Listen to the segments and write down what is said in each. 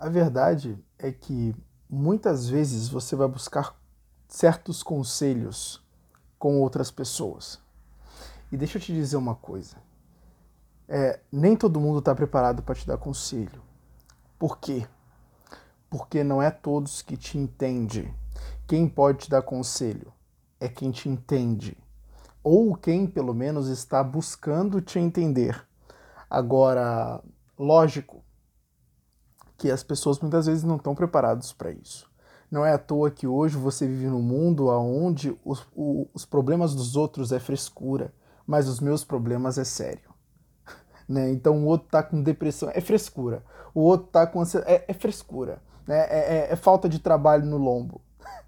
A verdade é que muitas vezes você vai buscar certos conselhos com outras pessoas. E deixa eu te dizer uma coisa. É, nem todo mundo está preparado para te dar conselho. Por quê? Porque não é todos que te entende. Quem pode te dar conselho é quem te entende. Ou quem, pelo menos, está buscando te entender. Agora, lógico que as pessoas muitas vezes não estão preparadas para isso. Não é à toa que hoje você vive num mundo onde os, os problemas dos outros é frescura, mas os meus problemas é sério. Né? Então o outro tá com depressão, é frescura. O outro tá com ansiedade, é, é frescura. Né? É, é, é, falta de trabalho no lombo.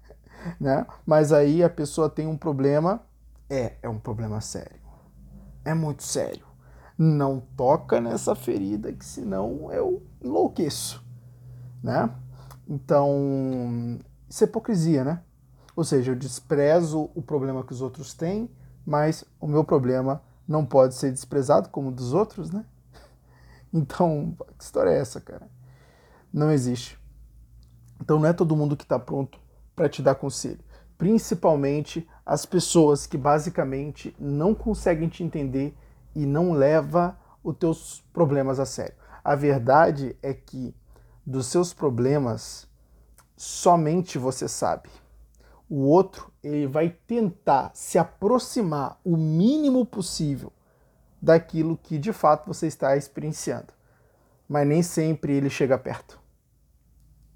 né? Mas aí a pessoa tem um problema, é, é um problema sério. É muito sério. Não toca nessa ferida que senão eu enlouqueço. Né? Então, isso é hipocrisia, né? Ou seja, eu desprezo o problema que os outros têm, mas o meu problema não pode ser desprezado como o dos outros, né? Então, que história é essa, cara? Não existe. Então, não é todo mundo que está pronto para te dar conselho. Principalmente as pessoas que basicamente não conseguem te entender e não leva os teus problemas a sério. A verdade é que dos seus problemas, somente você sabe. O outro, ele vai tentar se aproximar o mínimo possível daquilo que de fato você está experienciando. Mas nem sempre ele chega perto.